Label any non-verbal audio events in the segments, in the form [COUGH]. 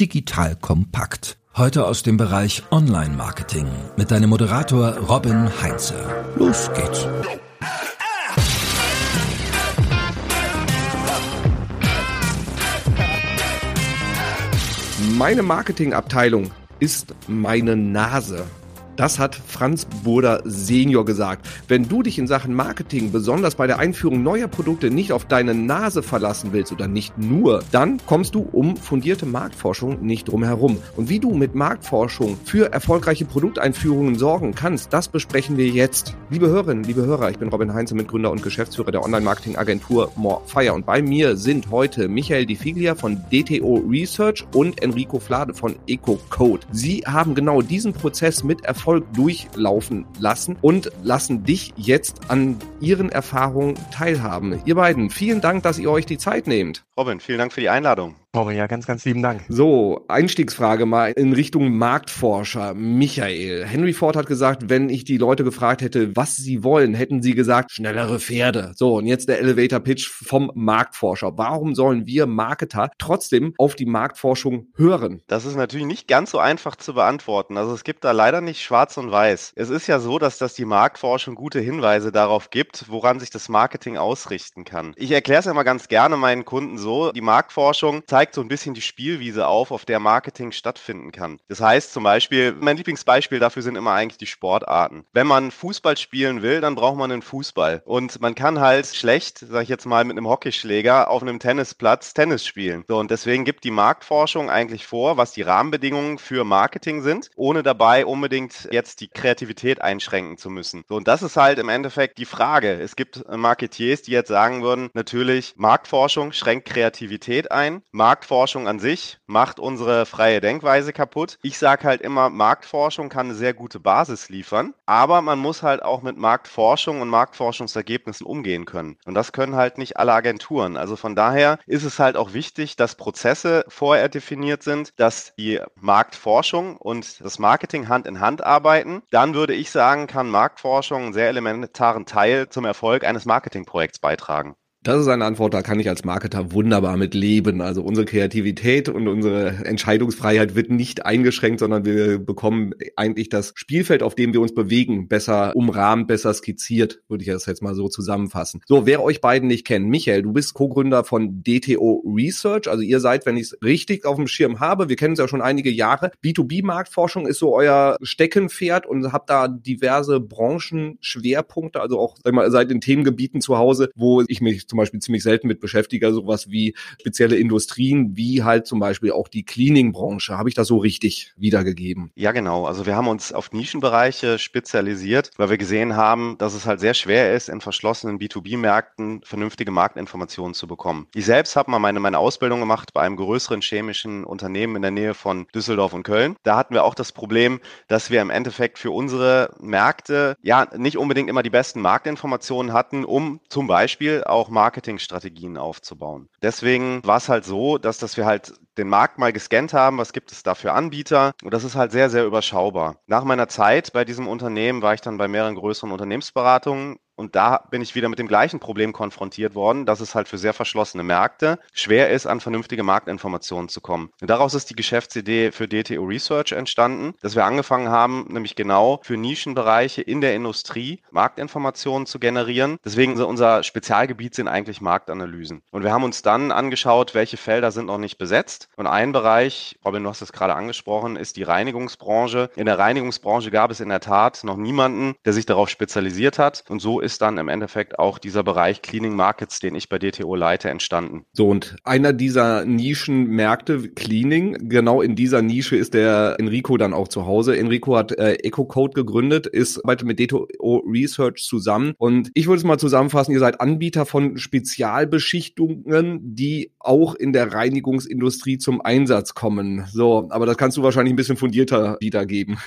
digital kompakt. Heute aus dem Bereich Online-Marketing mit deinem Moderator Robin Heinze. Los geht's. Meine Marketingabteilung ist meine Nase. Das hat Franz Burda Senior gesagt. Wenn du dich in Sachen Marketing, besonders bei der Einführung neuer Produkte, nicht auf deine Nase verlassen willst oder nicht nur, dann kommst du um fundierte Marktforschung nicht drum herum. Und wie du mit Marktforschung für erfolgreiche Produkteinführungen sorgen kannst, das besprechen wir jetzt. Liebe Hörerinnen, liebe Hörer, ich bin Robin Heinze, Mitgründer und Geschäftsführer der Online-Marketing-Agentur Morefire. Und bei mir sind heute Michael Di Figlia von DTO Research und Enrico Flade von EcoCode. Sie haben genau diesen Prozess mit Erfolg Erfolg durchlaufen lassen und lassen dich jetzt an ihren Erfahrungen teilhaben. Ihr beiden, vielen Dank, dass ihr euch die Zeit nehmt. Robin, vielen Dank für die Einladung. Robin, ja, ganz, ganz lieben Dank. So, Einstiegsfrage mal in Richtung Marktforscher. Michael, Henry Ford hat gesagt, wenn ich die Leute gefragt hätte, was sie wollen, hätten sie gesagt, schnellere Pferde. So, und jetzt der Elevator Pitch vom Marktforscher. Warum sollen wir Marketer trotzdem auf die Marktforschung hören? Das ist natürlich nicht ganz so einfach zu beantworten. Also es gibt da leider nicht schwarz und weiß. Es ist ja so, dass das die Marktforschung gute Hinweise darauf gibt, woran sich das Marketing ausrichten kann. Ich erkläre es ja mal ganz gerne meinen Kunden so. Die Marktforschung zeigt zeigt so ein bisschen die Spielwiese auf, auf der Marketing stattfinden kann. Das heißt zum Beispiel, mein Lieblingsbeispiel dafür sind immer eigentlich die Sportarten. Wenn man Fußball spielen will, dann braucht man einen Fußball. Und man kann halt schlecht, sag ich jetzt mal, mit einem Hockeyschläger auf einem Tennisplatz Tennis spielen. So, und deswegen gibt die Marktforschung eigentlich vor, was die Rahmenbedingungen für Marketing sind, ohne dabei unbedingt jetzt die Kreativität einschränken zu müssen. So, und das ist halt im Endeffekt die Frage. Es gibt Marketiers, die jetzt sagen würden, natürlich, Marktforschung schränkt Kreativität ein. Marktforschung an sich macht unsere freie Denkweise kaputt. Ich sage halt immer, Marktforschung kann eine sehr gute Basis liefern, aber man muss halt auch mit Marktforschung und Marktforschungsergebnissen umgehen können. Und das können halt nicht alle Agenturen. Also von daher ist es halt auch wichtig, dass Prozesse vorher definiert sind, dass die Marktforschung und das Marketing Hand in Hand arbeiten. Dann würde ich sagen, kann Marktforschung einen sehr elementaren Teil zum Erfolg eines Marketingprojekts beitragen. Das ist eine Antwort, da kann ich als Marketer wunderbar mit leben. Also unsere Kreativität und unsere Entscheidungsfreiheit wird nicht eingeschränkt, sondern wir bekommen eigentlich das Spielfeld, auf dem wir uns bewegen, besser umrahmt, besser skizziert, würde ich das jetzt mal so zusammenfassen. So, wer euch beiden nicht kennt, Michael, du bist Co-Gründer von DTO Research. Also ihr seid, wenn ich es richtig auf dem Schirm habe, wir kennen es ja schon einige Jahre. B2B-Marktforschung ist so euer Steckenpferd und habt da diverse Branchenschwerpunkte, also auch, sag mal, seid in Themengebieten zu Hause, wo ich mich zum Beispiel ziemlich selten mit beschäftige, sowas wie spezielle Industrien, wie halt zum Beispiel auch die Cleaning-Branche. Habe ich das so richtig wiedergegeben? Ja, genau. Also wir haben uns auf Nischenbereiche spezialisiert, weil wir gesehen haben, dass es halt sehr schwer ist, in verschlossenen B2B-Märkten vernünftige Marktinformationen zu bekommen. Ich selbst habe mal meine, meine Ausbildung gemacht bei einem größeren chemischen Unternehmen in der Nähe von Düsseldorf und Köln. Da hatten wir auch das Problem, dass wir im Endeffekt für unsere Märkte ja nicht unbedingt immer die besten Marktinformationen hatten, um zum Beispiel auch Marketingstrategien aufzubauen. Deswegen war es halt so, dass, dass wir halt den Markt mal gescannt haben, was gibt es da für Anbieter und das ist halt sehr, sehr überschaubar. Nach meiner Zeit bei diesem Unternehmen war ich dann bei mehreren größeren Unternehmensberatungen und da bin ich wieder mit dem gleichen Problem konfrontiert worden, dass es halt für sehr verschlossene Märkte schwer ist, an vernünftige Marktinformationen zu kommen. Und daraus ist die Geschäftsidee für DTO Research entstanden, dass wir angefangen haben, nämlich genau für Nischenbereiche in der Industrie Marktinformationen zu generieren. Deswegen unser Spezialgebiet sind eigentlich Marktanalysen. Und wir haben uns dann angeschaut, welche Felder sind noch nicht besetzt. Und ein Bereich, Robin, du hast es gerade angesprochen, ist die Reinigungsbranche. In der Reinigungsbranche gab es in der Tat noch niemanden, der sich darauf spezialisiert hat. Und so ist dann im Endeffekt auch dieser Bereich Cleaning Markets, den ich bei DTO leite, entstanden. So, und einer dieser Nischenmärkte, Cleaning, genau in dieser Nische ist der Enrico dann auch zu Hause. Enrico hat äh, EcoCode gegründet, ist arbeitet mit DTO Research zusammen. Und ich würde es mal zusammenfassen, ihr seid Anbieter von Spezialbeschichtungen, die auch in der Reinigungsindustrie zum Einsatz kommen. So, aber das kannst du wahrscheinlich ein bisschen fundierter wiedergeben.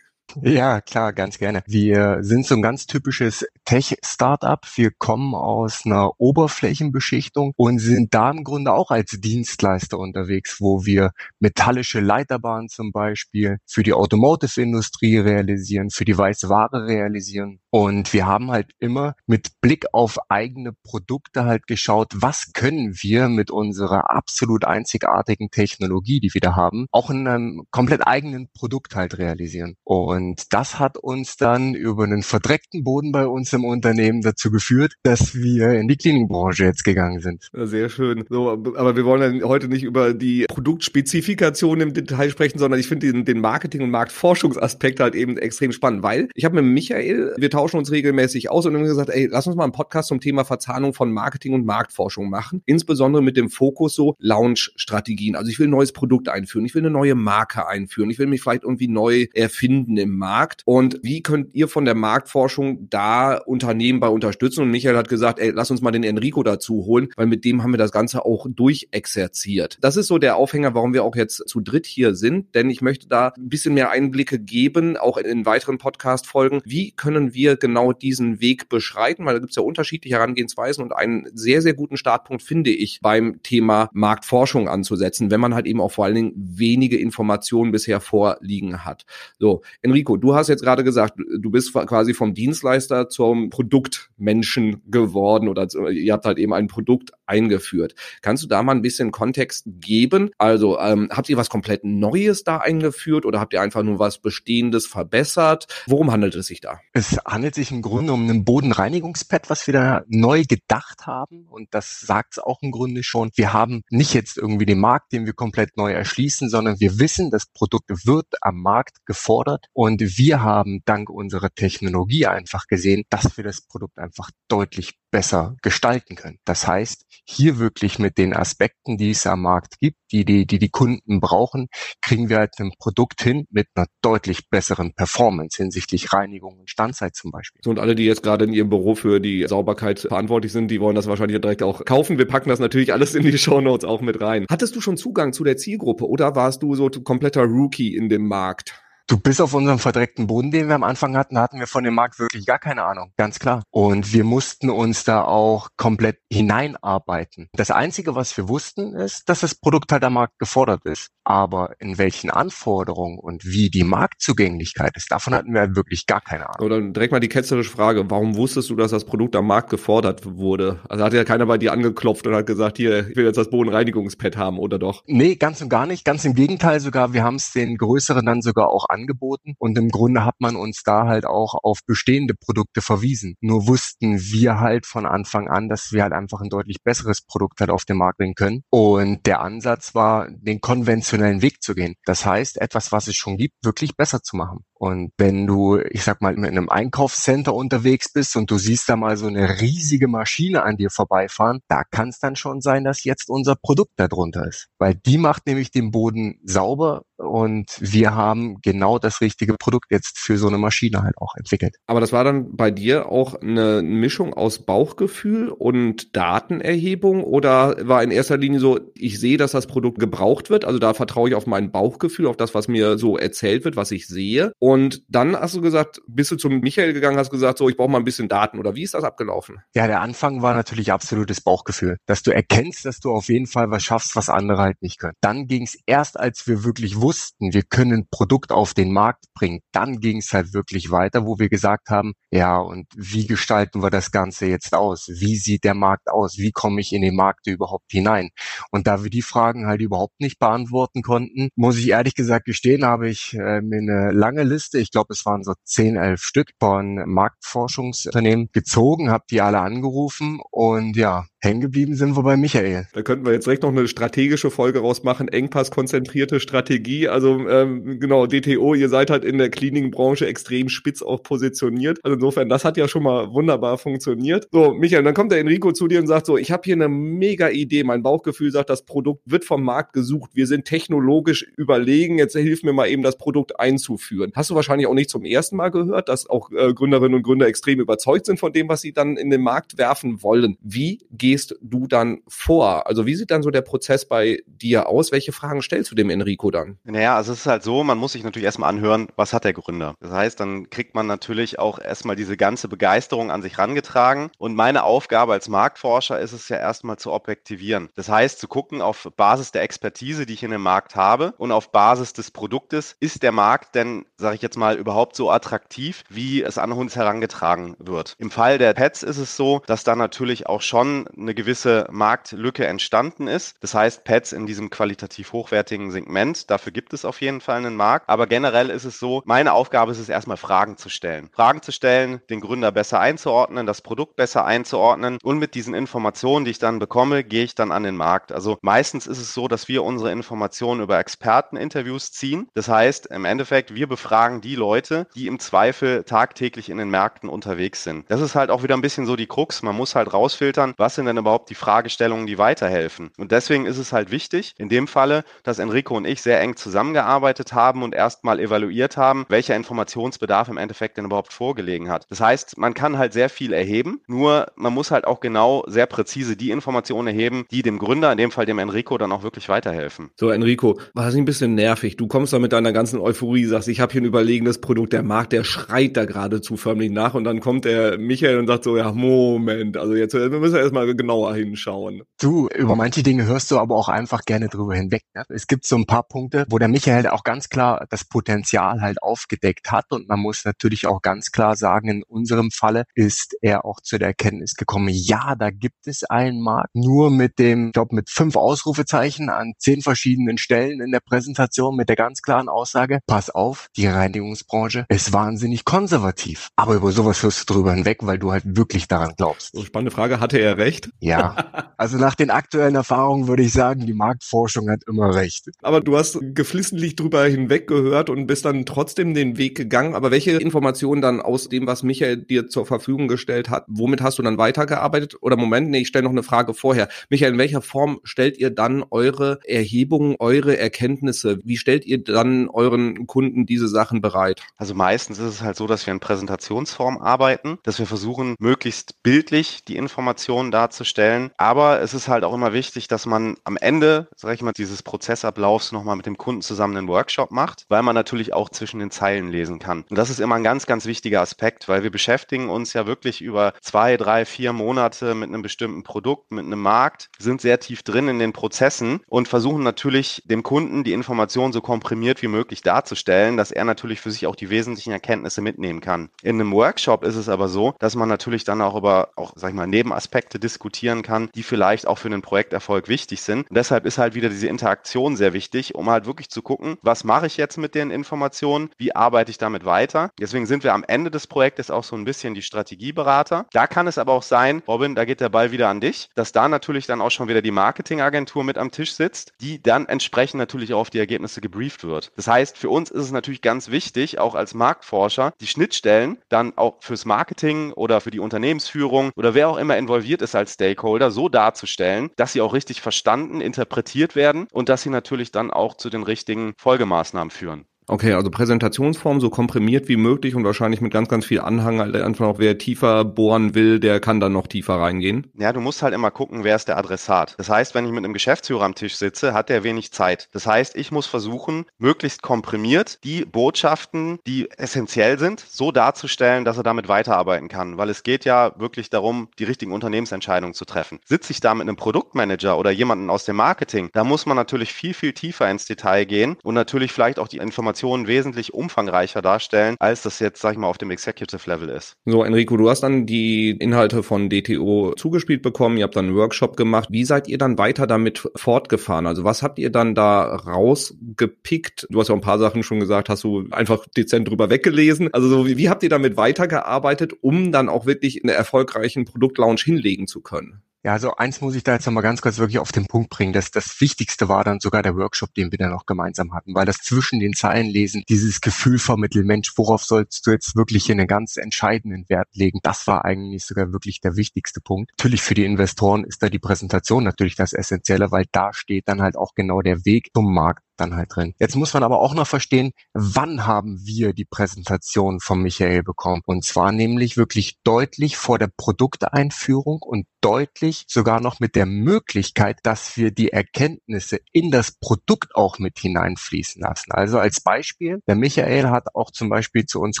Ja, klar, ganz gerne. Wir sind so ein ganz typisches Tech-Startup. Wir kommen aus einer Oberflächenbeschichtung und sind da im Grunde auch als Dienstleister unterwegs, wo wir metallische Leiterbahnen zum Beispiel für die Automotive-Industrie realisieren, für die weiße Ware realisieren Und wir haben halt immer mit Blick auf eigene Produkte halt geschaut, was können wir mit unserer absolut einzigartigen Technologie, die wir da haben, auch in einem komplett eigenen Produkt halt realisieren. Und das hat uns dann über einen verdreckten Boden bei uns im Unternehmen dazu geführt, dass wir in die Cleaningbranche jetzt gegangen sind. Sehr schön. So, aber wir wollen ja heute nicht über die Produktspezifikation im Detail sprechen, sondern ich finde den, den Marketing- und Marktforschungsaspekt halt eben extrem spannend, weil ich habe mit Michael, wir tauschen uns regelmäßig aus und haben gesagt, ey, lass uns mal einen Podcast zum Thema Verzahnung von Marketing und Marktforschung machen, insbesondere mit dem Fokus so Launch-Strategien. Also ich will ein neues Produkt einführen, ich will eine neue Marke einführen, ich will mich vielleicht irgendwie neu erfinden im Markt und wie könnt ihr von der Marktforschung da Unternehmen bei unterstützen? Und Michael hat gesagt, ey, lass uns mal den Enrico dazu holen, weil mit dem haben wir das Ganze auch durchexerziert. Das ist so der Aufhänger, warum wir auch jetzt zu dritt hier sind, denn ich möchte da ein bisschen mehr Einblicke geben, auch in weiteren Podcast-Folgen. Wie können wir genau diesen Weg beschreiten? Weil da gibt es ja unterschiedliche Herangehensweisen und einen sehr, sehr guten Startpunkt finde ich beim Thema Marktforschung anzusetzen, wenn man halt eben auch vor allen Dingen wenige Informationen bisher vorliegen hat. So, Enrico, du hast jetzt gerade gesagt, du bist quasi vom Dienstleister zum Produktmenschen geworden oder ihr habt halt eben ein Produkt eingeführt. Kannst du da mal ein bisschen Kontext geben? Also ähm, habt ihr was komplett Neues da eingeführt oder habt ihr einfach nur was Bestehendes verbessert? Worum handelt es sich da? Es handelt sich im Grunde um ein Bodenreinigungspad, was wir da neu gedacht haben. Und das sagt es auch im Grunde schon. Wir haben nicht jetzt irgendwie den Markt, den wir komplett neu erschließen, sondern wir wissen, das Produkt wird am Markt gefordert. Und wir haben dank unserer Technologie einfach gesehen, dass wir das Produkt einfach deutlich besser gestalten können. Das heißt, hier wirklich mit den Aspekten, die es am Markt gibt, die die, die, die Kunden brauchen, kriegen wir halt ein Produkt hin mit einer deutlich besseren Performance hinsichtlich Reinigung und Standzeit zum Beispiel. So, und alle, die jetzt gerade in ihrem Büro für die Sauberkeit verantwortlich sind, die wollen das wahrscheinlich direkt auch kaufen. Wir packen das natürlich alles in die [LAUGHS] Show Notes auch mit rein. Hattest du schon Zugang zu der Zielgruppe oder warst du so kompletter Rookie in dem Markt? Du bist auf unserem verdreckten Boden, den wir am Anfang hatten, hatten wir von dem Markt wirklich gar keine Ahnung, ganz klar. Und wir mussten uns da auch komplett hineinarbeiten. Das Einzige, was wir wussten, ist, dass das Produkt halt am Markt gefordert ist. Aber in welchen Anforderungen und wie die Marktzugänglichkeit ist, davon hatten wir wirklich gar keine Ahnung. Oder direkt mal die ketzerische Frage, warum wusstest du, dass das Produkt am Markt gefordert wurde? Also hat ja keiner bei dir angeklopft und hat gesagt, hier, ich will jetzt das Bodenreinigungspad haben, oder doch? Nee, ganz und gar nicht. Ganz im Gegenteil sogar. Wir haben es den größeren dann sogar auch angeboten. Und im Grunde hat man uns da halt auch auf bestehende Produkte verwiesen. Nur wussten wir halt von Anfang an, dass wir halt einfach ein deutlich besseres Produkt halt auf den Markt bringen können. Und der Ansatz war, den konventionellen Weg zu gehen. Das heißt, etwas, was es schon gibt, wirklich besser zu machen. Und wenn du, ich sag mal, in einem Einkaufscenter unterwegs bist und du siehst da mal so eine riesige Maschine an dir vorbeifahren, da kann es dann schon sein, dass jetzt unser Produkt darunter ist. Weil die macht nämlich den Boden sauber und wir haben genau das richtige Produkt jetzt für so eine Maschine halt auch entwickelt. Aber das war dann bei dir auch eine Mischung aus Bauchgefühl und Datenerhebung oder war in erster Linie so, ich sehe, dass das Produkt gebraucht wird, also da vertraue ich auf mein Bauchgefühl, auf das, was mir so erzählt wird, was ich sehe und dann hast du gesagt, bist du zum Michael gegangen, hast gesagt, so, ich brauche mal ein bisschen Daten oder wie ist das abgelaufen? Ja, der Anfang war natürlich absolutes Bauchgefühl, dass du erkennst, dass du auf jeden Fall was schaffst, was andere halt nicht können. Dann ging es erst, als wir wirklich wussten, wir können ein Produkt auf den Markt bringen, dann ging es halt wirklich weiter, wo wir gesagt haben, ja, und wie gestalten wir das Ganze jetzt aus? Wie sieht der Markt aus? Wie komme ich in den Markt überhaupt hinein? Und da wir die Fragen halt überhaupt nicht beantworten konnten, muss ich ehrlich gesagt gestehen, habe ich äh, mir eine lange Liste ich glaube, es waren so 10, 11 Stück von Marktforschungsunternehmen gezogen, habe die alle angerufen und ja, hängen geblieben sind wir bei Michael. Da könnten wir jetzt direkt noch eine strategische Folge rausmachen, Engpass-konzentrierte Strategie. Also ähm, genau, DTO, ihr seid halt in der Klinikbranche extrem spitz auch positioniert. Also insofern, das hat ja schon mal wunderbar funktioniert. So, Michael, dann kommt der Enrico zu dir und sagt so, ich habe hier eine mega Idee. Mein Bauchgefühl sagt, das Produkt wird vom Markt gesucht. Wir sind technologisch überlegen. Jetzt hilf mir mal eben, das Produkt einzuführen. Hast du wahrscheinlich auch nicht zum ersten Mal gehört, dass auch äh, Gründerinnen und Gründer extrem überzeugt sind von dem, was sie dann in den Markt werfen wollen. Wie gehst du dann vor? Also wie sieht dann so der Prozess bei dir aus? Welche Fragen stellst du dem Enrico dann? Naja, also es ist halt so, man muss sich natürlich erstmal anhören, was hat der Gründer. Das heißt, dann kriegt man natürlich auch erstmal diese ganze Begeisterung an sich rangetragen. Und meine Aufgabe als Marktforscher ist es ja erstmal zu objektivieren. Das heißt, zu gucken auf Basis der Expertise, die ich in dem Markt habe und auf Basis des Produktes, ist der Markt denn, sage ich jetzt mal, überhaupt so attraktiv, wie es an uns herangetragen wird. Im Fall der Pets ist es so, dass da natürlich auch schon eine gewisse Marktlücke entstanden ist. Das heißt, Pets in diesem qualitativ hochwertigen Segment, dafür gibt es auf jeden Fall einen Markt. Aber generell ist es so, meine Aufgabe ist es erstmal Fragen zu stellen. Fragen zu stellen, den Gründer besser einzuordnen, das Produkt besser einzuordnen und mit diesen Informationen, die ich dann bekomme, gehe ich dann an den Markt. Also meistens ist es so, dass wir unsere Informationen über Experteninterviews ziehen. Das heißt, im Endeffekt, wir befragen die Leute, die im Zweifel tagtäglich in den Märkten unterwegs sind. Das ist halt auch wieder ein bisschen so die Krux. Man muss halt rausfiltern, was sind denn überhaupt die Fragestellungen, die weiterhelfen. Und deswegen ist es halt wichtig, in dem Falle, dass Enrico und ich sehr eng zusammengearbeitet haben und erstmal evaluiert haben, welcher Informationsbedarf im Endeffekt denn überhaupt vorgelegen hat. Das heißt, man kann halt sehr viel erheben, nur man muss halt auch genau sehr präzise die Informationen erheben, die dem Gründer, in dem Fall dem Enrico, dann auch wirklich weiterhelfen. So, Enrico, war das nicht ein bisschen nervig? Du kommst da mit deiner ganzen Euphorie, sagst, ich habe hier ein überlegenes Produkt, der Markt, der schreit da geradezu förmlich nach und dann kommt der Michael und sagt so, ja, Moment, also jetzt wir müssen wir erstmal genauer hinschauen. Du, über manche Dinge hörst du aber auch einfach gerne drüber hinweg. Ne? Es gibt so ein paar Punkte, wo der Michael auch ganz klar das Potenzial halt aufgedeckt hat. Und man muss natürlich auch ganz klar sagen, in unserem Falle ist er auch zu der Erkenntnis gekommen, ja, da gibt es einen Markt, nur mit dem, ich glaube, mit fünf Ausrufezeichen an zehn verschiedenen Stellen in der Präsentation mit der ganz klaren Aussage, pass auf, die Reinigungsbranche ist wahnsinnig konservativ. Aber über sowas hörst du drüber hinweg, weil du halt wirklich daran glaubst. So, spannende Frage, hatte er recht? Ja, [LAUGHS] also nach den aktuellen Erfahrungen würde ich sagen, die Marktforschung hat immer recht. Aber du hast geflissentlich drüber hinweg gehört und bist dann trotzdem den Weg gegangen. Aber welche Informationen dann aus dem, was Michael dir zur Verfügung gestellt hat, womit hast du dann weitergearbeitet? Oder Moment, nee, ich stelle noch eine Frage vorher. Michael, in welcher Form stellt ihr dann eure Erhebungen, eure Erkenntnisse? Wie stellt ihr dann euren Kunden diese Sachen bereit? Also meistens ist es halt so, dass wir in Präsentationsform arbeiten, dass wir versuchen, möglichst bildlich die Informationen darzustellen. Aber es ist halt auch immer wichtig, dass man am Ende, sag ich mal, dieses Prozessablaufs nochmal mit dem Kunden zusammen einen Workshop macht, weil man natürlich auch zwischen den Zeilen lesen kann. Und das ist immer ein ganz, ganz wichtiger Aspekt, weil wir beschäftigen uns ja wirklich über zwei, drei, vier Monate mit einem bestimmten Produkt, mit einem Markt, sind sehr tief drin in den Prozessen und versuchen natürlich dem Kunden die Information so komprimiert wie möglich darzustellen, dass er natürlich für sich auch die wesentlichen Erkenntnisse mitnehmen kann. In einem Workshop ist es aber so, dass man natürlich dann auch über auch, sag ich mal, Nebenaspekte diskutieren kann, die vielleicht auch für einen Projekterfolg wichtig sind. Und deshalb ist halt wieder diese Interaktion sehr wichtig, um halt wirklich zu gucken, was mache ich jetzt mit den Informationen, wie arbeite ich damit weiter. Deswegen sind wir am Ende des Projektes auch so ein bisschen die Strategieberater. Da kann es aber auch sein, Robin, da geht der Ball wieder an dich, dass da natürlich dann auch schon wieder die Marketingagentur mit am Tisch sitzt, die dann entsprechend natürlich auch auf die Ergebnisse gebrieft wird. Das heißt, für uns ist es natürlich ganz wichtig, auch als Marktforscher, die Schnittstellen dann auch fürs Marketing oder für die Unternehmensführung oder wer auch immer involviert ist als Stakeholder so darzustellen, dass sie auch richtig verstanden, interpretiert werden und dass sie natürlich dann auch zu den richtigen Folgemaßnahmen führen. Okay, also Präsentationsform so komprimiert wie möglich und wahrscheinlich mit ganz, ganz viel Anhang. Also einfach noch, wer tiefer bohren will, der kann dann noch tiefer reingehen. Ja, du musst halt immer gucken, wer ist der Adressat. Das heißt, wenn ich mit einem Geschäftsführer am Tisch sitze, hat der wenig Zeit. Das heißt, ich muss versuchen, möglichst komprimiert die Botschaften, die essentiell sind, so darzustellen, dass er damit weiterarbeiten kann. Weil es geht ja wirklich darum, die richtigen Unternehmensentscheidungen zu treffen. Sitze ich da mit einem Produktmanager oder jemanden aus dem Marketing, da muss man natürlich viel, viel tiefer ins Detail gehen und natürlich vielleicht auch die Informationen Informationen wesentlich umfangreicher darstellen, als das jetzt, sag ich mal, auf dem Executive Level ist. So, Enrico, du hast dann die Inhalte von DTO zugespielt bekommen, ihr habt dann einen Workshop gemacht. Wie seid ihr dann weiter damit fortgefahren? Also was habt ihr dann da rausgepickt? Du hast ja ein paar Sachen schon gesagt, hast du einfach dezent drüber weggelesen. Also so, wie, wie habt ihr damit weitergearbeitet, um dann auch wirklich einen erfolgreichen Produktlaunch hinlegen zu können? Ja, also eins muss ich da jetzt nochmal ganz kurz wirklich auf den Punkt bringen. dass das Wichtigste war dann sogar der Workshop, den wir dann noch gemeinsam hatten, weil das zwischen den Zeilen lesen, dieses Gefühl vermittelt, Mensch, worauf sollst du jetzt wirklich einen ganz entscheidenden Wert legen? Das war eigentlich sogar wirklich der wichtigste Punkt. Natürlich für die Investoren ist da die Präsentation natürlich das Essentielle, weil da steht dann halt auch genau der Weg zum Markt dann halt drin. Jetzt muss man aber auch noch verstehen, wann haben wir die Präsentation von Michael bekommen? Und zwar nämlich wirklich deutlich vor der Produkteinführung und deutlich sogar noch mit der Möglichkeit, dass wir die Erkenntnisse in das Produkt auch mit hineinfließen lassen. Also als Beispiel, der Michael hat auch zum Beispiel zu uns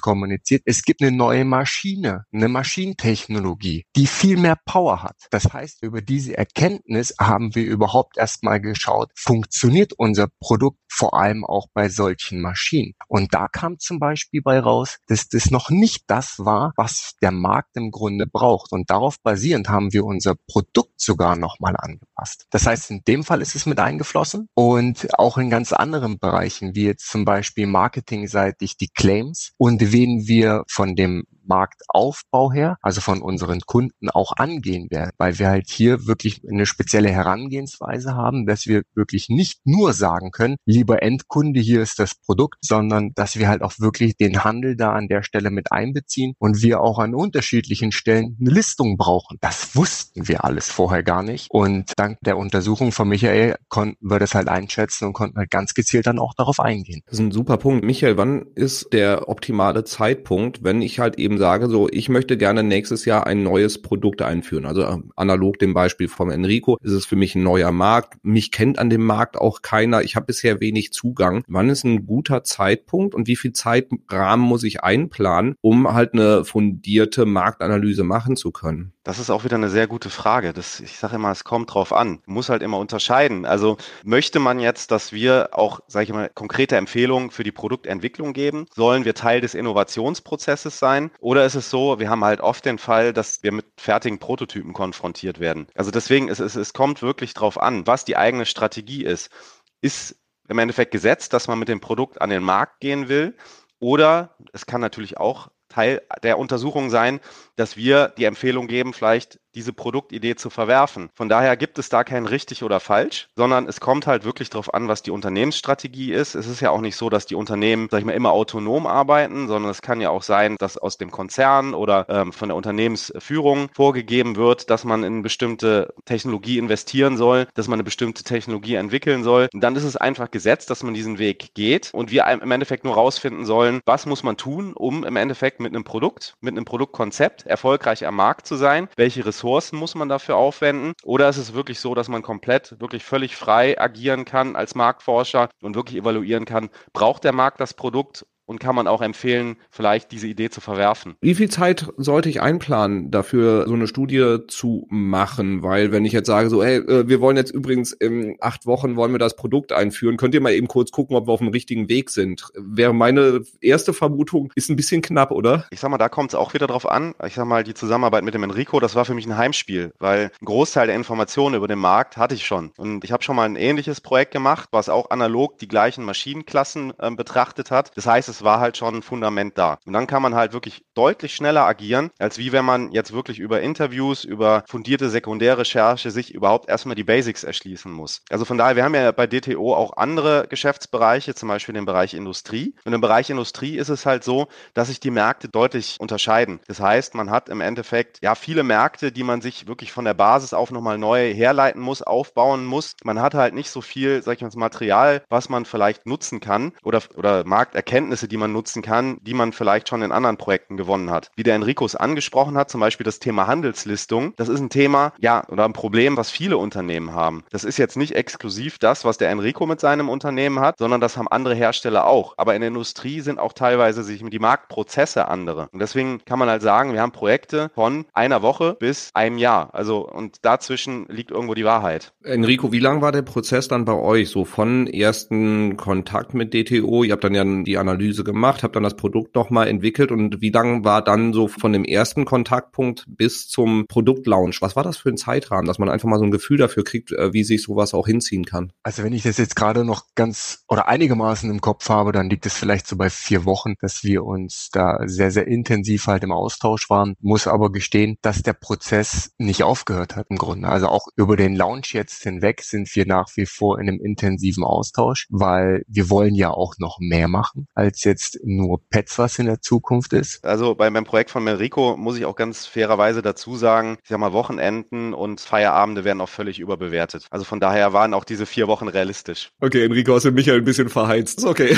kommuniziert, es gibt eine neue Maschine, eine Maschinentechnologie, die viel mehr Power hat. Das heißt, über diese Erkenntnis haben wir überhaupt erstmal geschaut, funktioniert unser Produkt vor allem auch bei solchen Maschinen. Und da kam zum Beispiel bei raus, dass das noch nicht das war, was der Markt im Grunde braucht. Und darauf basierend haben wir unser Produkt sogar nochmal angepasst. Das heißt, in dem Fall ist es mit eingeflossen und auch in ganz anderen Bereichen, wie jetzt zum Beispiel marketingseitig die Claims und wen wir von dem Marktaufbau her, also von unseren Kunden auch angehen werden, weil wir halt hier wirklich eine spezielle Herangehensweise haben, dass wir wirklich nicht nur sagen können, lieber Endkunde, hier ist das Produkt, sondern dass wir halt auch wirklich den Handel da an der Stelle mit einbeziehen und wir auch an unterschiedlichen Stellen eine Listung brauchen. Das wussten wir alles vorher gar nicht und dank der Untersuchung von Michael konnten wir das halt einschätzen und konnten halt ganz gezielt dann auch darauf eingehen. Das ist ein super Punkt. Michael, wann ist der optimale Zeitpunkt, wenn ich halt eben sage, so, ich möchte gerne nächstes Jahr ein neues Produkt einführen. Also äh, analog dem Beispiel von Enrico ist es für mich ein neuer Markt. Mich kennt an dem Markt auch keiner. Ich habe bisher wenig Zugang. Wann ist ein guter Zeitpunkt und wie viel Zeitrahmen muss ich einplanen, um halt eine fundierte Marktanalyse machen zu können? Das ist auch wieder eine sehr gute Frage. Das, ich sage immer, es kommt drauf an. Muss halt immer unterscheiden. Also möchte man jetzt, dass wir auch, sage ich mal, konkrete Empfehlungen für die Produktentwicklung geben? Sollen wir Teil des Innovationsprozesses sein? Oder ist es so, wir haben halt oft den Fall, dass wir mit fertigen Prototypen konfrontiert werden. Also deswegen, es, es, es kommt wirklich drauf an, was die eigene Strategie ist. Ist im Endeffekt gesetzt, dass man mit dem Produkt an den Markt gehen will? Oder es kann natürlich auch Teil der Untersuchung sein, dass wir die Empfehlung geben, vielleicht diese Produktidee zu verwerfen. Von daher gibt es da kein richtig oder falsch, sondern es kommt halt wirklich darauf an, was die Unternehmensstrategie ist. Es ist ja auch nicht so, dass die Unternehmen, sag ich mal, immer autonom arbeiten, sondern es kann ja auch sein, dass aus dem Konzern oder ähm, von der Unternehmensführung vorgegeben wird, dass man in bestimmte Technologie investieren soll, dass man eine bestimmte Technologie entwickeln soll. Und dann ist es einfach gesetzt, dass man diesen Weg geht und wir im Endeffekt nur rausfinden sollen, was muss man tun, um im Endeffekt mit einem Produkt, mit einem Produktkonzept erfolgreich am Markt zu sein, welche Ressourcen Ressourcen muss man dafür aufwenden? Oder ist es wirklich so, dass man komplett, wirklich völlig frei agieren kann als Marktforscher und wirklich evaluieren kann, braucht der Markt das Produkt und kann man auch empfehlen, vielleicht diese Idee zu verwerfen. Wie viel Zeit sollte ich einplanen, dafür so eine Studie zu machen? Weil wenn ich jetzt sage, so, hey, äh, wir wollen jetzt übrigens in acht Wochen wollen wir das Produkt einführen, könnt ihr mal eben kurz gucken, ob wir auf dem richtigen Weg sind? Wäre meine erste Vermutung, ist ein bisschen knapp, oder? Ich sag mal, da kommt es auch wieder drauf an. Ich sag mal, die Zusammenarbeit mit dem Enrico, das war für mich ein Heimspiel, weil ein Großteil der Informationen über den Markt hatte ich schon. Und ich habe schon mal ein ähnliches Projekt gemacht, was auch analog die gleichen Maschinenklassen äh, betrachtet hat. Das heißt, es war halt schon ein Fundament da. Und dann kann man halt wirklich deutlich schneller agieren, als wie wenn man jetzt wirklich über Interviews, über fundierte Sekundärrecherche sich überhaupt erstmal die Basics erschließen muss. Also von daher, wir haben ja bei DTO auch andere Geschäftsbereiche, zum Beispiel den Bereich Industrie. Und im Bereich Industrie ist es halt so, dass sich die Märkte deutlich unterscheiden. Das heißt, man hat im Endeffekt ja viele Märkte, die man sich wirklich von der Basis auf nochmal neu herleiten muss, aufbauen muss. Man hat halt nicht so viel, sag ich mal, Material, was man vielleicht nutzen kann oder, oder Markterkenntnisse, Erkenntnisse, die man nutzen kann, die man vielleicht schon in anderen Projekten gewonnen hat. Wie der Enricos angesprochen hat, zum Beispiel das Thema Handelslistung, das ist ein Thema, ja, oder ein Problem, was viele Unternehmen haben. Das ist jetzt nicht exklusiv das, was der Enrico mit seinem Unternehmen hat, sondern das haben andere Hersteller auch. Aber in der Industrie sind auch teilweise sich die Marktprozesse andere. Und deswegen kann man halt sagen, wir haben Projekte von einer Woche bis einem Jahr. Also, und dazwischen liegt irgendwo die Wahrheit. Enrico, wie lang war der Prozess dann bei euch? So von ersten Kontakt mit DTO, ihr habt dann ja die Analyse Analyse gemacht, habe dann das Produkt nochmal entwickelt und wie lang war dann so von dem ersten Kontaktpunkt bis zum Produktlaunch? Was war das für ein Zeitrahmen, dass man einfach mal so ein Gefühl dafür kriegt, äh, wie sich sowas auch hinziehen kann? Also wenn ich das jetzt gerade noch ganz oder einigermaßen im Kopf habe, dann liegt es vielleicht so bei vier Wochen, dass wir uns da sehr, sehr intensiv halt im Austausch waren. Muss aber gestehen, dass der Prozess nicht aufgehört hat im Grunde. Also auch über den Launch jetzt hinweg sind wir nach wie vor in einem intensiven Austausch, weil wir wollen ja auch noch mehr machen als jetzt nur Pets, was in der Zukunft ist? Also bei meinem Projekt von Melrico muss ich auch ganz fairerweise dazu sagen, ich sag mal, Wochenenden und Feierabende werden auch völlig überbewertet. Also von daher waren auch diese vier Wochen realistisch. Okay, Enrico, hast du Michael ein bisschen verheizt. Ist okay.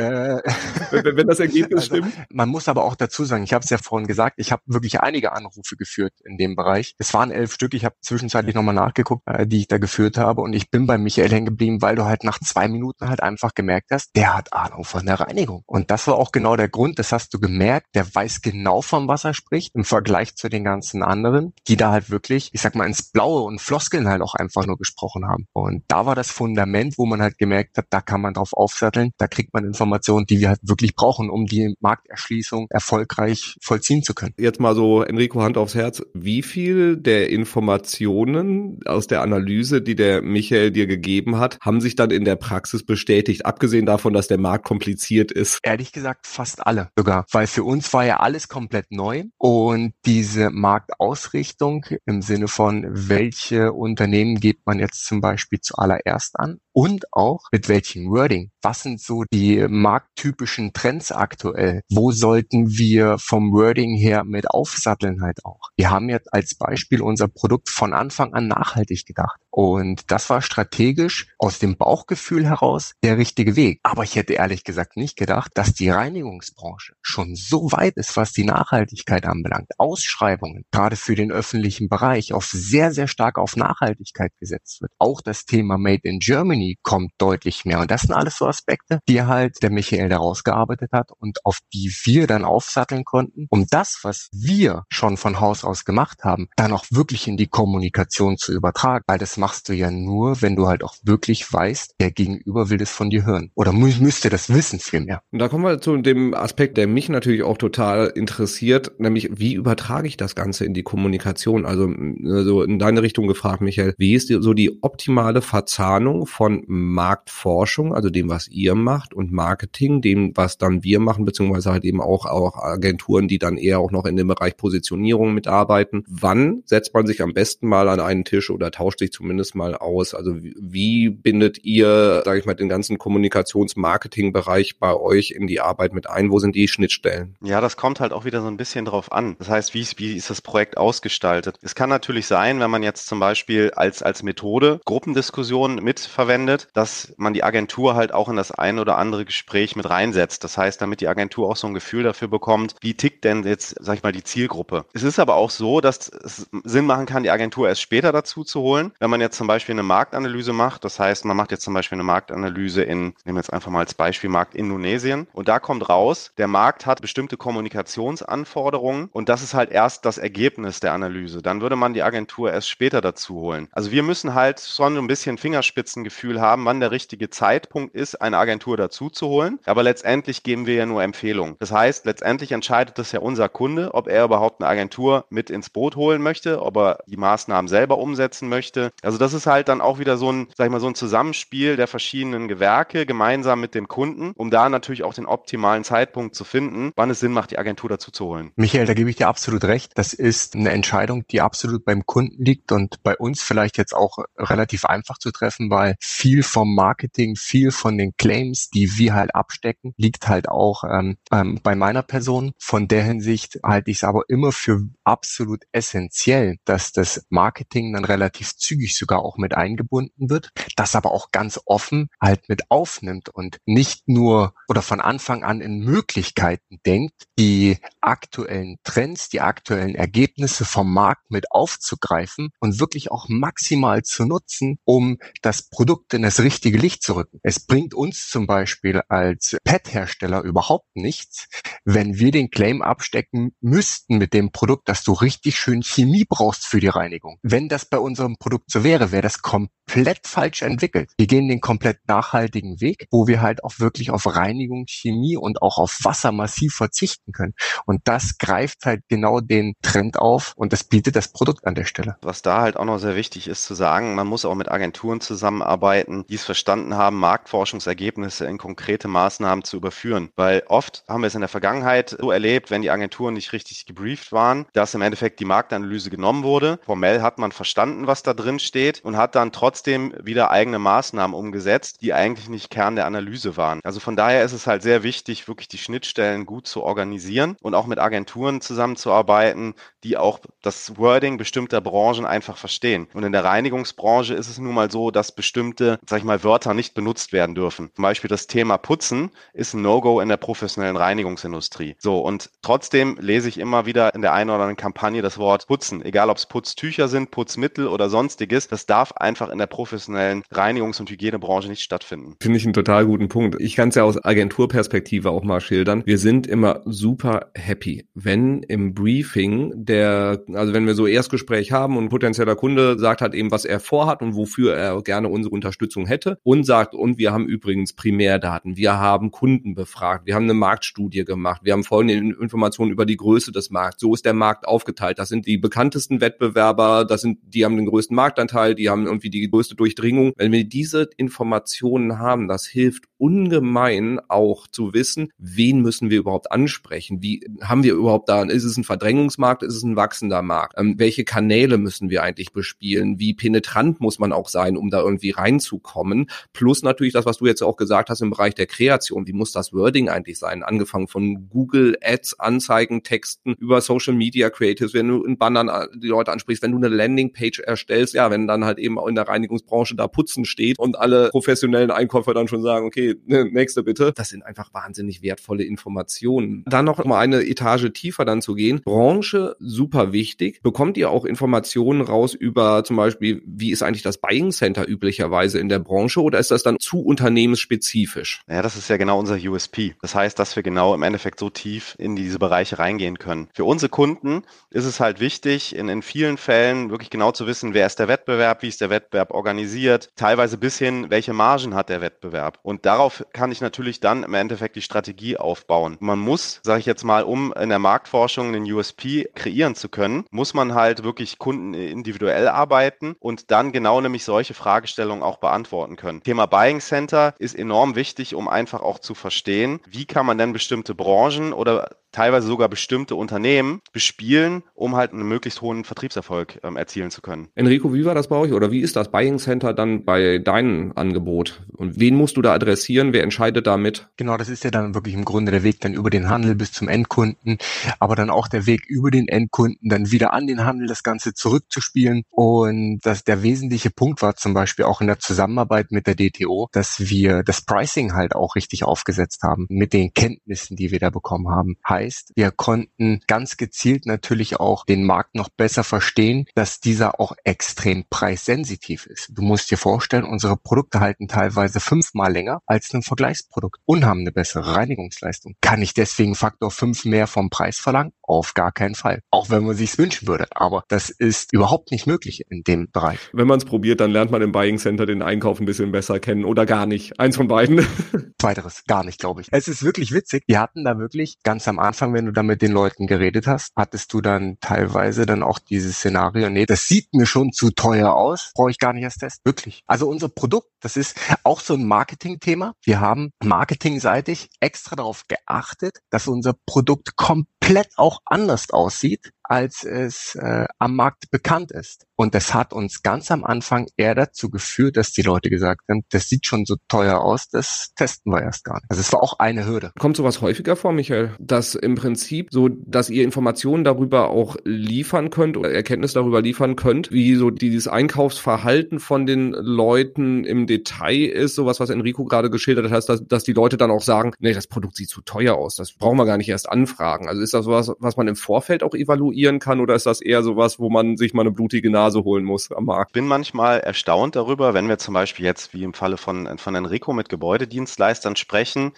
Äh, [LAUGHS] wenn, wenn, das Ergebnis also, stimmt. Man muss aber auch dazu sagen, ich habe es ja vorhin gesagt, ich habe wirklich einige Anrufe geführt in dem Bereich. Es waren elf Stück, ich habe zwischenzeitlich nochmal nachgeguckt, äh, die ich da geführt habe und ich bin bei Michael hängen geblieben, weil du halt nach zwei Minuten halt einfach gemerkt hast, der hat Ahnung von der Reinigung. Und das war auch genau der Grund, das hast du gemerkt, der weiß genau von was er spricht im Vergleich zu den ganzen anderen, die da halt wirklich, ich sag mal, ins Blaue und Floskeln halt auch einfach nur gesprochen haben. Und da war das Fundament, wo man halt gemerkt hat, da kann man drauf aufsatteln, da kriegt man Informationen, die wir halt wirklich brauchen, um die Markterschließung erfolgreich vollziehen zu können. Jetzt mal so, Enrico, Hand aufs Herz. Wie viel der Informationen aus der Analyse, die der Michael dir gegeben hat, haben sich dann in der Praxis bestätigt, abgesehen davon, dass der Markt kompliziert ist? Ehrlich gesagt, fast alle sogar, weil für uns war ja alles komplett neu und diese Marktausrichtung im Sinne von, welche Unternehmen geht man jetzt zum Beispiel zuallererst an und auch mit welchem Wording. Was sind so die markttypischen Trends aktuell? Wo sollten wir vom Wording her mit aufsatteln halt auch? Wir haben jetzt als Beispiel unser Produkt von Anfang an nachhaltig gedacht. Und das war strategisch aus dem Bauchgefühl heraus der richtige Weg. Aber ich hätte ehrlich gesagt nicht gedacht, dass die Reinigungsbranche schon so weit ist, was die Nachhaltigkeit anbelangt. Ausschreibungen, gerade für den öffentlichen Bereich, auf sehr, sehr stark auf Nachhaltigkeit gesetzt wird. Auch das Thema Made in Germany kommt deutlich mehr. Und das sind alles so Aspekte, die halt der Michael da rausgearbeitet hat und auf die wir dann aufsatteln konnten, um das, was wir schon von Haus aus gemacht haben, dann auch wirklich in die Kommunikation zu übertragen. Weil das machst du ja nur, wenn du halt auch wirklich weißt, der Gegenüber will es von dir hören. Oder mü müsste das wissen vielmehr. Und da kommen wir zu dem Aspekt, der mich natürlich auch total interessiert, nämlich wie übertrage ich das Ganze in die Kommunikation? Also, also in deine Richtung gefragt, Michael, wie ist die, so die optimale Verzahnung von Marktforschung, also dem, was ihr macht, und Marketing, dem, was dann wir machen, beziehungsweise halt eben auch, auch Agenturen, die dann eher auch noch in dem Bereich Positionierung mitarbeiten. Wann setzt man sich am besten mal an einen Tisch oder tauscht sich zum zumindest mal aus? Also wie bindet ihr, sage ich mal, den ganzen Kommunikations-Marketing-Bereich bei euch in die Arbeit mit ein? Wo sind die Schnittstellen? Ja, das kommt halt auch wieder so ein bisschen drauf an. Das heißt, wie, wie ist das Projekt ausgestaltet? Es kann natürlich sein, wenn man jetzt zum Beispiel als, als Methode Gruppendiskussionen mitverwendet, dass man die Agentur halt auch in das ein oder andere Gespräch mit reinsetzt. Das heißt, damit die Agentur auch so ein Gefühl dafür bekommt, wie tickt denn jetzt, sag ich mal, die Zielgruppe. Es ist aber auch so, dass es Sinn machen kann, die Agentur erst später dazu zu holen. Wenn man man jetzt zum Beispiel eine Marktanalyse macht, das heißt, man macht jetzt zum Beispiel eine Marktanalyse in, nehmen wir jetzt einfach mal als Beispiel Markt Indonesien und da kommt raus, der Markt hat bestimmte Kommunikationsanforderungen und das ist halt erst das Ergebnis der Analyse. Dann würde man die Agentur erst später dazu holen. Also wir müssen halt schon ein bisschen Fingerspitzengefühl haben, wann der richtige Zeitpunkt ist, eine Agentur dazu zu holen. Aber letztendlich geben wir ja nur Empfehlungen. Das heißt, letztendlich entscheidet das ja unser Kunde, ob er überhaupt eine Agentur mit ins Boot holen möchte, ob er die Maßnahmen selber umsetzen möchte. Also das ist halt dann auch wieder so ein, sag ich mal, so ein Zusammenspiel der verschiedenen Gewerke gemeinsam mit dem Kunden, um da natürlich auch den optimalen Zeitpunkt zu finden, wann es Sinn macht, die Agentur dazu zu holen. Michael, da gebe ich dir absolut recht. Das ist eine Entscheidung, die absolut beim Kunden liegt und bei uns vielleicht jetzt auch relativ einfach zu treffen, weil viel vom Marketing, viel von den Claims, die wir halt abstecken, liegt halt auch ähm, ähm, bei meiner Person. Von der Hinsicht halte ich es aber immer für absolut essentiell, dass das Marketing dann relativ zügig sogar auch mit eingebunden wird, das aber auch ganz offen halt mit aufnimmt und nicht nur oder von Anfang an in Möglichkeiten denkt, die aktuellen Trends, die aktuellen Ergebnisse vom Markt mit aufzugreifen und wirklich auch maximal zu nutzen, um das Produkt in das richtige Licht zu rücken. Es bringt uns zum Beispiel als Pet-Hersteller überhaupt nichts, wenn wir den Claim abstecken müssten mit dem Produkt, dass du richtig schön Chemie brauchst für die Reinigung. Wenn das bei unserem Produkt so wäre, wäre das komplett falsch entwickelt. Wir gehen den komplett nachhaltigen Weg, wo wir halt auch wirklich auf Reinigung, Chemie und auch auf Wasser massiv verzichten können. Und das greift halt genau den Trend auf und das bietet das Produkt an der Stelle. Was da halt auch noch sehr wichtig ist zu sagen, man muss auch mit Agenturen zusammenarbeiten, die es verstanden haben, Marktforschungsergebnisse in konkrete Maßnahmen zu überführen. Weil oft haben wir es in der Vergangenheit so erlebt, wenn die Agenturen nicht richtig gebrieft waren, dass im Endeffekt die Marktanalyse genommen wurde. Formell hat man verstanden, was da drin steht und hat dann trotzdem trotzdem wieder eigene Maßnahmen umgesetzt, die eigentlich nicht Kern der Analyse waren. Also von daher ist es halt sehr wichtig, wirklich die Schnittstellen gut zu organisieren und auch mit Agenturen zusammenzuarbeiten, die auch das Wording bestimmter Branchen einfach verstehen. Und in der Reinigungsbranche ist es nun mal so, dass bestimmte, sag ich mal, Wörter nicht benutzt werden dürfen. Zum Beispiel das Thema Putzen ist ein No-Go in der professionellen Reinigungsindustrie. So, und trotzdem lese ich immer wieder in der einen oder anderen Kampagne das Wort Putzen. Egal ob es Putztücher sind, Putzmittel oder sonstiges, das darf einfach in der professionellen Reinigungs- und Hygienebranche nicht stattfinden. Finde ich einen total guten Punkt. Ich kann es ja aus Agenturperspektive auch mal schildern. Wir sind immer super happy, wenn im Briefing der, also wenn wir so Erstgespräch haben und ein potenzieller Kunde sagt halt eben, was er vorhat und wofür er gerne unsere Unterstützung hätte und sagt, und wir haben übrigens Primärdaten, wir haben Kunden befragt, wir haben eine Marktstudie gemacht, wir haben folgende Informationen über die Größe des Markts, so ist der Markt aufgeteilt, das sind die bekanntesten Wettbewerber, das sind, die haben den größten Marktanteil, die haben irgendwie die größte Durchdringung. Wenn wir diese Informationen haben, das hilft ungemein auch zu wissen, wen müssen wir überhaupt ansprechen, wie haben wir überhaupt da, ist es ein Verdrängungsmarkt, ist es ein wachsender Markt, ähm, welche Kanäle müssen wir eigentlich bespielen, wie penetrant muss man auch sein, um da irgendwie reinzukommen, plus natürlich das, was du jetzt auch gesagt hast im Bereich der Kreation, wie muss das Wording eigentlich sein, angefangen von Google Ads, Anzeigen, Texten, über Social Media Creatives, wenn du in Bannern äh, die Leute ansprichst, wenn du eine Landingpage erstellst, ja, wenn dann halt eben auch in der Reinigungsbranche da Putzen steht und alle professionellen Einkäufer dann schon sagen, okay, ne, nächste bitte, das sind einfach wahnsinnig wertvolle Informationen. Dann noch mal eine Etage tiefer dann zu gehen. Branche, super wichtig. Bekommt ihr auch Informationen raus über zum Beispiel, wie ist eigentlich das Buying Center üblicherweise in der Branche oder ist das dann zu unternehmensspezifisch? Ja, das ist ja genau unser USP. Das heißt, dass wir genau im Endeffekt so tief in diese Bereiche reingehen können. Für unsere Kunden ist es halt wichtig, in, in vielen Fällen wirklich genau zu wissen, wer ist der Wettbewerb, wie ist der Wettbewerb organisiert, teilweise bis hin, welche Margen hat der Wettbewerb. Und darauf kann ich natürlich dann im Endeffekt die Strategie aufbauen. Man muss, sage ich jetzt mal, um in der Marktforschung den USP kreieren zu können, muss man halt wirklich Kunden individuell arbeiten und dann genau nämlich solche Fragestellungen auch beantworten können. Thema Buying Center ist enorm wichtig, um einfach auch zu verstehen, wie kann man denn bestimmte Branchen oder teilweise sogar bestimmte Unternehmen bespielen, um halt einen möglichst hohen Vertriebserfolg ähm, erzielen zu können. Enrico, wie war das bei euch oder wie ist das Buying Center dann bei deinem Angebot? Und wen musst du da adressieren? Wer entscheidet damit? Genau, das ist ja dann wirklich im Grunde der Weg dann über den Handel bis zum Endkunden, aber dann auch der Weg über den Endkunden dann wieder an den Handel das Ganze zurückzuspielen. Und dass der wesentliche Punkt war zum Beispiel auch in der Zusammenarbeit mit der DTO, dass wir das Pricing halt auch richtig aufgesetzt haben mit den Kenntnissen, die wir da bekommen haben heißt, wir konnten ganz gezielt natürlich auch den Markt noch besser verstehen, dass dieser auch extrem preissensitiv ist. Du musst dir vorstellen, unsere Produkte halten teilweise fünfmal länger als ein Vergleichsprodukt und haben eine bessere Reinigungsleistung. Kann ich deswegen Faktor fünf mehr vom Preis verlangen? Auf gar keinen Fall. Auch wenn man sich's wünschen würde. Aber das ist überhaupt nicht möglich in dem Bereich. Wenn man es probiert, dann lernt man im Buying Center den Einkauf ein bisschen besser kennen oder gar nicht. Eins von beiden. [LAUGHS] Zweiteres, gar nicht, glaube ich. Es ist wirklich witzig. Wir hatten da wirklich ganz am Anfang, wenn du da mit den Leuten geredet hast, hattest du dann teilweise dann auch dieses Szenario, nee, das sieht mir schon zu teuer aus, brauche ich gar nicht erst testen. Wirklich. Also unser Produkt, das ist auch so ein Marketing-Thema. Wir haben marketingseitig extra darauf geachtet, dass unser Produkt komplett auch anders aussieht, als es äh, am Markt bekannt ist. Und das hat uns ganz am Anfang eher dazu geführt, dass die Leute gesagt haben, das sieht schon so teuer aus, das testen wir erst gar nicht. Also es war auch eine Hürde. Kommt sowas häufiger vor, Michael, dass im Prinzip so, dass ihr Informationen darüber auch liefern könnt oder Erkenntnis darüber liefern könnt, wie so dieses Einkaufsverhalten von den Leuten im Detail ist, sowas, was Enrico gerade geschildert hat, dass, dass die Leute dann auch sagen, nee, das Produkt sieht zu teuer aus, das brauchen wir gar nicht erst anfragen. Also ist das sowas, was man im Vorfeld auch evaluiert variieren kann oder ist das eher sowas, wo man sich mal eine blutige Nase holen muss am Markt? Bin manchmal erstaunt darüber, wenn wir zum Beispiel jetzt wie im Falle von, von Enrico mit Gebäudedienstleistern sprechen,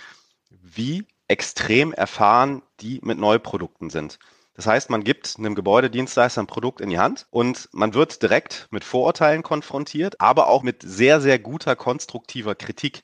wie extrem erfahren die mit Neuprodukten sind. Das heißt, man gibt einem Gebäudedienstleister ein Produkt in die Hand und man wird direkt mit Vorurteilen konfrontiert, aber auch mit sehr, sehr guter konstruktiver Kritik.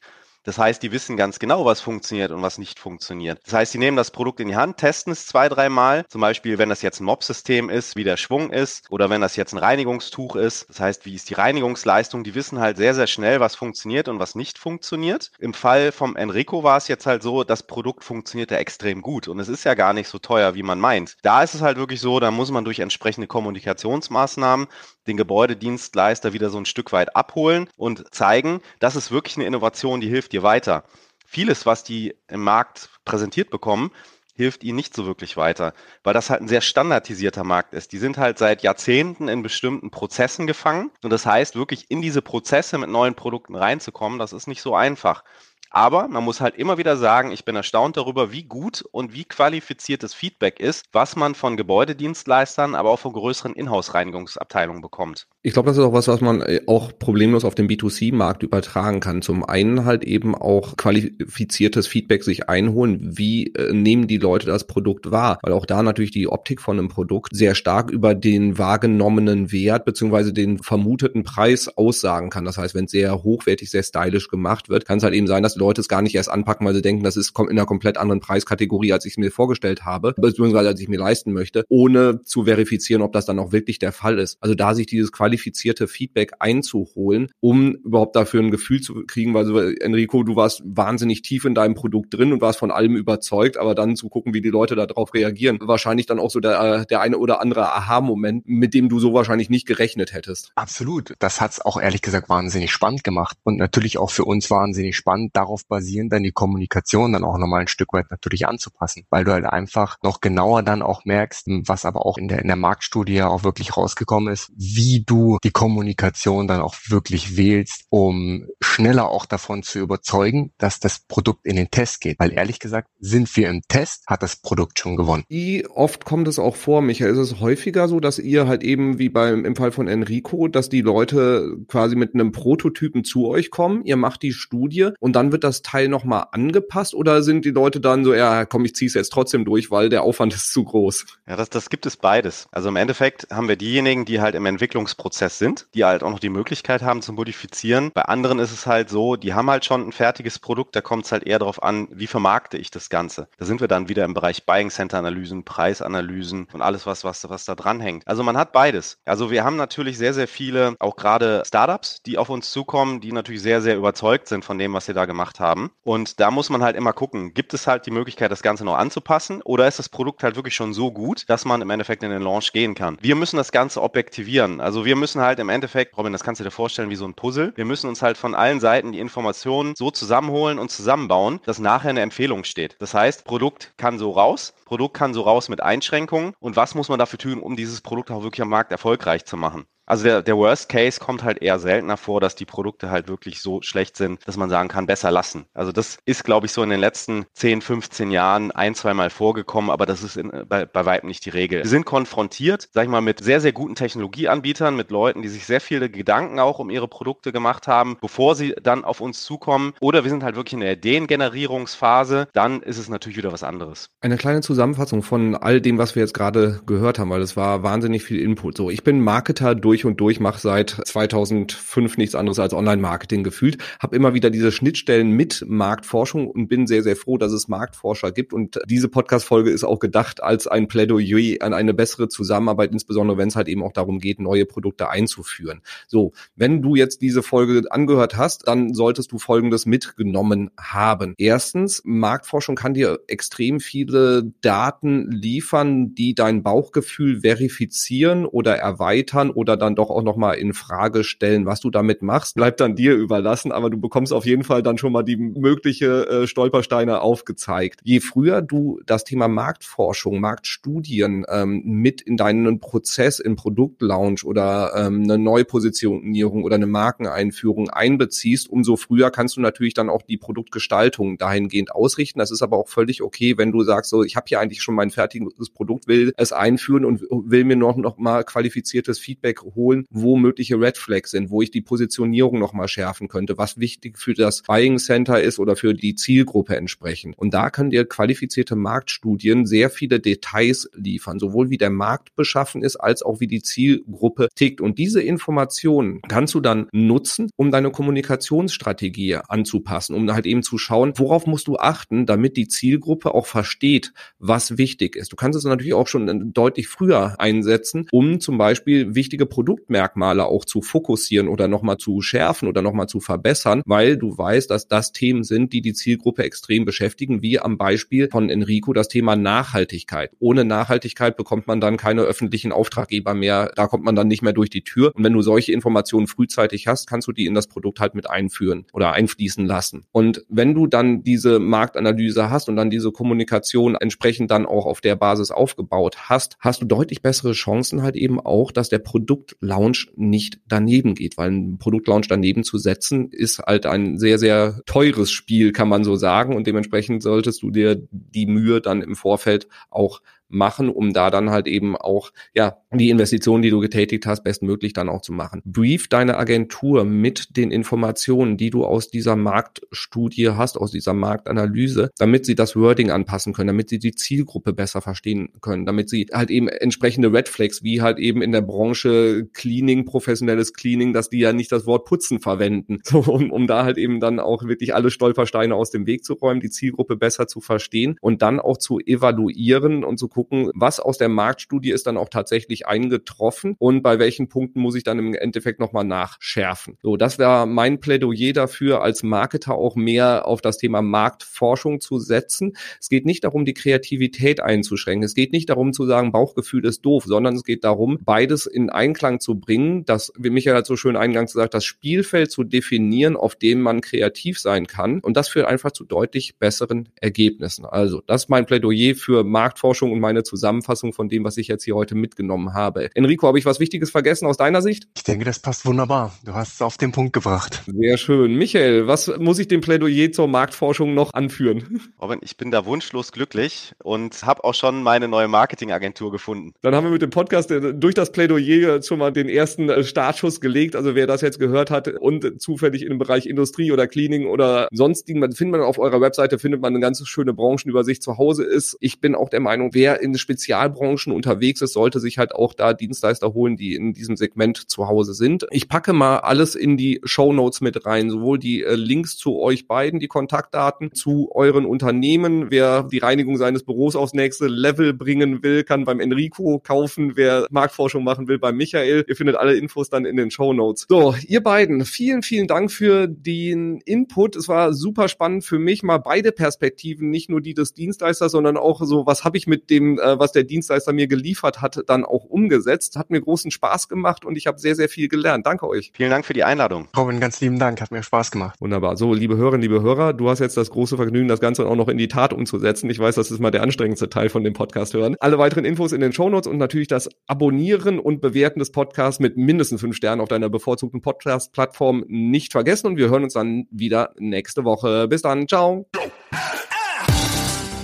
Das heißt, die wissen ganz genau, was funktioniert und was nicht funktioniert. Das heißt, die nehmen das Produkt in die Hand, testen es zwei, dreimal. Zum Beispiel, wenn das jetzt ein Mob-System ist, wie der Schwung ist oder wenn das jetzt ein Reinigungstuch ist. Das heißt, wie ist die Reinigungsleistung? Die wissen halt sehr, sehr schnell, was funktioniert und was nicht funktioniert. Im Fall vom Enrico war es jetzt halt so, das Produkt funktionierte extrem gut und es ist ja gar nicht so teuer, wie man meint. Da ist es halt wirklich so, da muss man durch entsprechende Kommunikationsmaßnahmen den Gebäudedienstleister wieder so ein Stück weit abholen und zeigen, das ist wirklich eine Innovation, die hilft dir weiter. Vieles, was die im Markt präsentiert bekommen, hilft ihnen nicht so wirklich weiter, weil das halt ein sehr standardisierter Markt ist. Die sind halt seit Jahrzehnten in bestimmten Prozessen gefangen und das heißt, wirklich in diese Prozesse mit neuen Produkten reinzukommen, das ist nicht so einfach. Aber man muss halt immer wieder sagen, ich bin erstaunt darüber, wie gut und wie qualifiziert das Feedback ist, was man von Gebäudedienstleistern, aber auch von größeren Inhouse-Reinigungsabteilungen bekommt. Ich glaube, das ist auch was, was man äh, auch problemlos auf den B2C-Markt übertragen kann. Zum einen halt eben auch qualifiziertes Feedback sich einholen. Wie äh, nehmen die Leute das Produkt wahr? Weil auch da natürlich die Optik von einem Produkt sehr stark über den wahrgenommenen Wert beziehungsweise den vermuteten Preis aussagen kann. Das heißt, wenn es sehr hochwertig, sehr stylisch gemacht wird, kann es halt eben sein, dass Leute es gar nicht erst anpacken, weil sie denken, das ist in einer komplett anderen Preiskategorie, als ich es mir vorgestellt habe, beziehungsweise als ich mir leisten möchte, ohne zu verifizieren, ob das dann auch wirklich der Fall ist. Also da sich dieses qualifizierte Feedback einzuholen, um überhaupt dafür ein Gefühl zu kriegen, weil Enrico, du warst wahnsinnig tief in deinem Produkt drin und warst von allem überzeugt, aber dann zu gucken, wie die Leute darauf reagieren, wahrscheinlich dann auch so der, der eine oder andere Aha-Moment, mit dem du so wahrscheinlich nicht gerechnet hättest. Absolut. Das hat's auch ehrlich gesagt wahnsinnig spannend gemacht und natürlich auch für uns wahnsinnig spannend, darauf basieren, dann die Kommunikation dann auch nochmal ein Stück weit natürlich anzupassen, weil du halt einfach noch genauer dann auch merkst, was aber auch in der, in der Marktstudie auch wirklich rausgekommen ist, wie du die Kommunikation dann auch wirklich wählst, um schneller auch davon zu überzeugen, dass das Produkt in den Test geht. Weil ehrlich gesagt, sind wir im Test, hat das Produkt schon gewonnen. Wie oft kommt es auch vor, Michael? Ist es häufiger so, dass ihr halt eben wie beim im Fall von Enrico, dass die Leute quasi mit einem Prototypen zu euch kommen, ihr macht die Studie und dann wird das Teil nochmal angepasst oder sind die Leute dann so, ja, komm, ich zieh's jetzt trotzdem durch, weil der Aufwand ist zu groß? Ja, das, das gibt es beides. Also im Endeffekt haben wir diejenigen, die halt im Entwicklungsprozess sind, die halt auch noch die Möglichkeit haben zu modifizieren. Bei anderen ist es halt so, die haben halt schon ein fertiges Produkt, da kommt es halt eher darauf an, wie vermarkte ich das Ganze. Da sind wir dann wieder im Bereich Buying Center Analysen, Preisanalysen und alles, was, was, was da dran hängt. Also man hat beides. Also wir haben natürlich sehr, sehr viele, auch gerade Startups, die auf uns zukommen, die natürlich sehr, sehr überzeugt sind von dem, was sie da gemacht haben. Und da muss man halt immer gucken, gibt es halt die Möglichkeit, das Ganze noch anzupassen oder ist das Produkt halt wirklich schon so gut, dass man im Endeffekt in den Launch gehen kann. Wir müssen das Ganze objektivieren. Also wir müssen halt im Endeffekt, Robin, das kannst du dir vorstellen wie so ein Puzzle. Wir müssen uns halt von allen Seiten die Informationen so zusammenholen und zusammenbauen, dass nachher eine Empfehlung steht. Das heißt, Produkt kann so raus, Produkt kann so raus mit Einschränkungen und was muss man dafür tun, um dieses Produkt auch wirklich am Markt erfolgreich zu machen. Also der, der Worst Case kommt halt eher seltener vor, dass die Produkte halt wirklich so schlecht sind, dass man sagen kann, besser lassen. Also das ist, glaube ich, so in den letzten 10, 15 Jahren ein, zweimal vorgekommen, aber das ist in, bei, bei weitem nicht die Regel. Wir sind konfrontiert, sag ich mal, mit sehr, sehr guten Technologieanbietern, mit Leuten, die sich sehr viele Gedanken auch um ihre Produkte gemacht haben, bevor sie dann auf uns zukommen. Oder wir sind halt wirklich in der Ideengenerierungsphase, dann ist es natürlich wieder was anderes. Eine kleine Zusammenfassung von all dem, was wir jetzt gerade gehört haben, weil es war wahnsinnig viel Input. So, ich bin Marketer durch durch und durch, mache seit 2005 nichts anderes als Online-Marketing gefühlt, habe immer wieder diese Schnittstellen mit Marktforschung und bin sehr, sehr froh, dass es Marktforscher gibt. Und diese Podcast-Folge ist auch gedacht als ein Plädoyer an eine bessere Zusammenarbeit, insbesondere wenn es halt eben auch darum geht, neue Produkte einzuführen. So, wenn du jetzt diese Folge angehört hast, dann solltest du Folgendes mitgenommen haben. Erstens, Marktforschung kann dir extrem viele Daten liefern, die dein Bauchgefühl verifizieren oder erweitern oder dann dann doch auch nochmal in Frage stellen, was du damit machst, bleibt dann dir überlassen, aber du bekommst auf jeden Fall dann schon mal die mögliche äh, Stolpersteine aufgezeigt. Je früher du das Thema Marktforschung, Marktstudien ähm, mit in deinen Prozess, in Produktlaunch oder ähm, eine Neupositionierung oder eine Markeneinführung einbeziehst, umso früher kannst du natürlich dann auch die Produktgestaltung dahingehend ausrichten. Das ist aber auch völlig okay, wenn du sagst, so ich habe hier eigentlich schon mein fertiges Produkt, will es einführen und will mir noch, noch mal qualifiziertes Feedback holen, wo mögliche Red Flags sind, wo ich die Positionierung nochmal schärfen könnte, was wichtig für das Buying Center ist oder für die Zielgruppe entsprechend. Und da können dir qualifizierte Marktstudien sehr viele Details liefern, sowohl wie der Markt beschaffen ist, als auch wie die Zielgruppe tickt. Und diese Informationen kannst du dann nutzen, um deine Kommunikationsstrategie anzupassen, um halt eben zu schauen, worauf musst du achten, damit die Zielgruppe auch versteht, was wichtig ist. Du kannst es natürlich auch schon deutlich früher einsetzen, um zum Beispiel wichtige Produktmerkmale auch zu fokussieren oder nochmal zu schärfen oder nochmal zu verbessern, weil du weißt, dass das Themen sind, die die Zielgruppe extrem beschäftigen, wie am Beispiel von Enrico das Thema Nachhaltigkeit. Ohne Nachhaltigkeit bekommt man dann keine öffentlichen Auftraggeber mehr, da kommt man dann nicht mehr durch die Tür. Und wenn du solche Informationen frühzeitig hast, kannst du die in das Produkt halt mit einführen oder einfließen lassen. Und wenn du dann diese Marktanalyse hast und dann diese Kommunikation entsprechend dann auch auf der Basis aufgebaut hast, hast du deutlich bessere Chancen halt eben auch, dass der Produktlaunch nicht daneben geht, weil ein Produktlaunch daneben zu setzen ist halt ein sehr, sehr teures Spiel, kann man so sagen. Und dementsprechend solltest du dir die Mühe dann im Vorfeld auch machen, um da dann halt eben auch, ja, die Investitionen, die du getätigt hast, bestmöglich dann auch zu machen. Brief deine Agentur mit den Informationen, die du aus dieser Marktstudie hast, aus dieser Marktanalyse, damit sie das Wording anpassen können, damit sie die Zielgruppe besser verstehen können, damit sie halt eben entsprechende Red Flags, wie halt eben in der Branche Cleaning, professionelles Cleaning, dass die ja nicht das Wort putzen verwenden, [LAUGHS] so, um, um da halt eben dann auch wirklich alle Stolpersteine aus dem Weg zu räumen, die Zielgruppe besser zu verstehen und dann auch zu evaluieren und zu gucken, was aus der Marktstudie ist dann auch tatsächlich eingetroffen und bei welchen Punkten muss ich dann im Endeffekt nochmal nachschärfen. So, das wäre mein Plädoyer dafür, als Marketer auch mehr auf das Thema Marktforschung zu setzen. Es geht nicht darum, die Kreativität einzuschränken. Es geht nicht darum zu sagen, Bauchgefühl ist doof, sondern es geht darum, beides in Einklang zu bringen, das, wie Michael hat so schön eingangs gesagt, das Spielfeld zu definieren, auf dem man kreativ sein kann. Und das führt einfach zu deutlich besseren Ergebnissen. Also, das ist mein Plädoyer für Marktforschung und meine Zusammenfassung von dem, was ich jetzt hier heute mitgenommen habe. Enrico, habe ich was Wichtiges vergessen aus deiner Sicht? Ich denke, das passt wunderbar. Du hast es auf den Punkt gebracht. Sehr schön. Michael, was muss ich dem Plädoyer zur Marktforschung noch anführen? [LAUGHS] Robin, ich bin da wunschlos glücklich und habe auch schon meine neue Marketingagentur gefunden. Dann haben wir mit dem Podcast äh, durch das Plädoyer schon mal den ersten äh, Startschuss gelegt. Also wer das jetzt gehört hat und zufällig in dem Bereich Industrie oder Cleaning oder sonstigen, findet man auf eurer Webseite, findet man eine ganz schöne Branchenübersicht zu Hause ist. Ich bin auch der Meinung, wer in Spezialbranchen unterwegs ist, sollte sich halt auch da Dienstleister holen, die in diesem Segment zu Hause sind. Ich packe mal alles in die Show Notes mit rein, sowohl die äh, Links zu euch beiden, die Kontaktdaten zu euren Unternehmen. Wer die Reinigung seines Büros aufs nächste Level bringen will, kann beim Enrico kaufen. Wer Marktforschung machen will, beim Michael. Ihr findet alle Infos dann in den Show Notes. So, ihr beiden, vielen, vielen Dank für den Input. Es war super spannend für mich, mal beide Perspektiven, nicht nur die des Dienstleisters, sondern auch so, was habe ich mit dem, äh, was der Dienstleister mir geliefert hat, dann auch umgesetzt. Hat mir großen Spaß gemacht und ich habe sehr, sehr viel gelernt. Danke euch. Vielen Dank für die Einladung. Robin, ganz lieben Dank. Hat mir Spaß gemacht. Wunderbar. So, liebe Hörerinnen, liebe Hörer, du hast jetzt das große Vergnügen, das Ganze auch noch in die Tat umzusetzen. Ich weiß, das ist mal der anstrengendste Teil von dem Podcast hören. Alle weiteren Infos in den Shownotes und natürlich das Abonnieren und Bewerten des Podcasts mit mindestens fünf Sternen auf deiner bevorzugten Podcast-Plattform nicht vergessen und wir hören uns dann wieder nächste Woche. Bis dann. Ciao.